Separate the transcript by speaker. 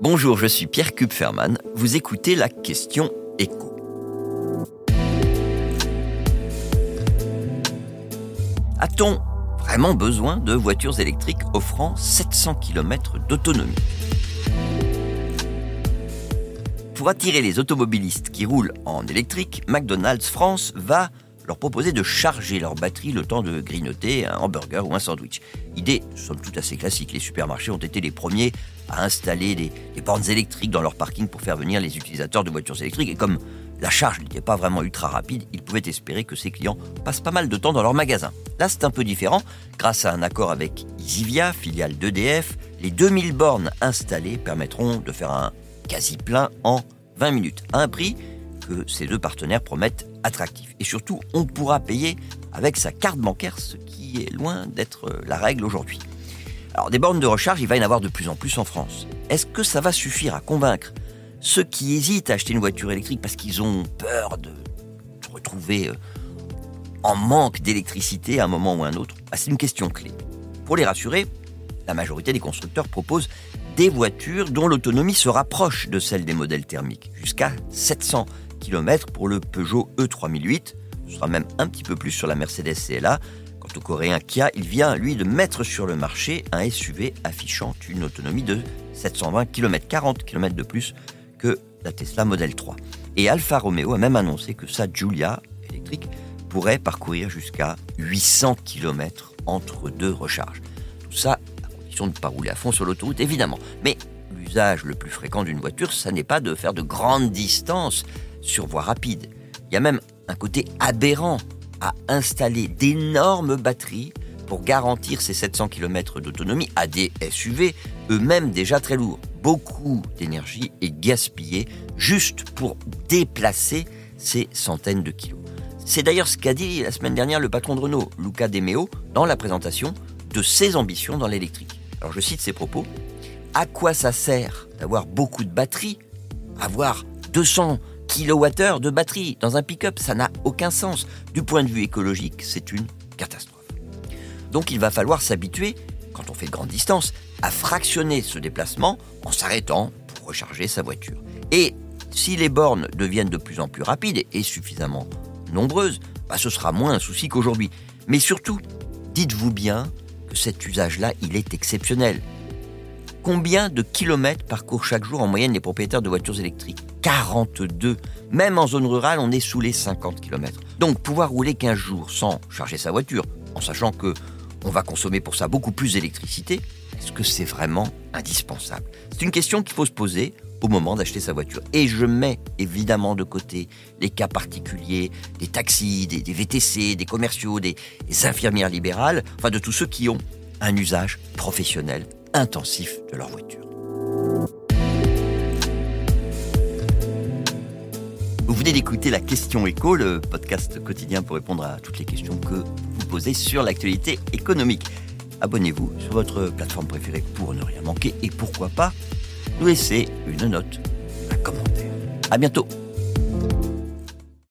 Speaker 1: Bonjour, je suis Pierre Kupferman. Vous écoutez la question écho. A-t-on vraiment besoin de voitures électriques offrant 700 km d'autonomie? Pour attirer les automobilistes qui roulent en électrique, McDonald's France va leur proposer de charger leur batterie le temps de grignoter un hamburger ou un sandwich. Idée, somme toute assez classique, les supermarchés ont été les premiers à installer des, bornes électriques dans leur parking pour faire venir les utilisateurs de voitures électriques. Et comme la charge n'était pas vraiment ultra rapide, ils pouvaient espérer que ces clients passent pas mal de temps dans leur magasin. Là, c'est un peu différent. Grâce à un accord avec Isivia, filiale d'EDF, les 2000 bornes installées permettront de faire un quasi plein en 20 minutes, à un prix que ces deux partenaires promettent attractif. Et surtout, on pourra payer avec sa carte bancaire, ce qui est loin d'être la règle aujourd'hui. Alors des bornes de recharge, il va y en avoir de plus en plus en France. Est-ce que ça va suffire à convaincre ceux qui hésitent à acheter une voiture électrique parce qu'ils ont peur de se retrouver euh, en manque d'électricité à un moment ou à un autre? Bah, C'est une question clé. Pour les rassurer, la majorité des constructeurs proposent des voitures dont l'autonomie se rapproche de celle des modèles thermiques, jusqu'à 700 km pour le Peugeot E3008. Ce sera même un petit peu plus sur la Mercedes CLA. Quant au coréen Kia, il vient, lui, de mettre sur le marché un SUV affichant une autonomie de 720 km, 40 km de plus que la Tesla Model 3. Et Alfa Romeo a même annoncé que sa Giulia électrique pourrait parcourir jusqu'à 800 km entre deux recharges. Tout ça à condition de ne pas rouler à fond sur l'autoroute, évidemment. Mais l'usage le plus fréquent d'une voiture, ça n'est pas de faire de grandes distances, sur voie rapide. Il y a même un côté aberrant à installer d'énormes batteries pour garantir ces 700 km d'autonomie à des SUV, eux-mêmes déjà très lourds. Beaucoup d'énergie est gaspillée juste pour déplacer ces centaines de kilos. C'est d'ailleurs ce qu'a dit la semaine dernière le patron de Renault, Luca De Meo, dans la présentation de ses ambitions dans l'électrique. Alors je cite ses propos. À quoi ça sert d'avoir beaucoup de batteries Avoir 200 kilowattheures de batterie dans un pick-up, ça n'a aucun sens. Du point de vue écologique, c'est une catastrophe. Donc il va falloir s'habituer, quand on fait de grandes distances, à fractionner ce déplacement en s'arrêtant pour recharger sa voiture. Et si les bornes deviennent de plus en plus rapides et suffisamment nombreuses, bah, ce sera moins un souci qu'aujourd'hui. Mais surtout, dites-vous bien que cet usage-là, il est exceptionnel. Combien de kilomètres parcourent chaque jour en moyenne les propriétaires de voitures électriques? 42. Même en zone rurale, on est sous les 50 km. Donc pouvoir rouler 15 jours sans charger sa voiture, en sachant que on va consommer pour ça beaucoup plus d'électricité, est-ce que c'est vraiment indispensable? C'est une question qu'il faut se poser au moment d'acheter sa voiture. Et je mets évidemment de côté les cas particuliers des taxis, des, VTC, des commerciaux, des infirmières libérales, enfin de tous ceux qui ont un usage professionnel intensif de leur voiture. D'écouter la question écho, le podcast quotidien pour répondre à toutes les questions que vous posez sur l'actualité économique. Abonnez-vous sur votre plateforme préférée pour ne rien manquer et pourquoi pas nous laisser une note, un commentaire. À bientôt.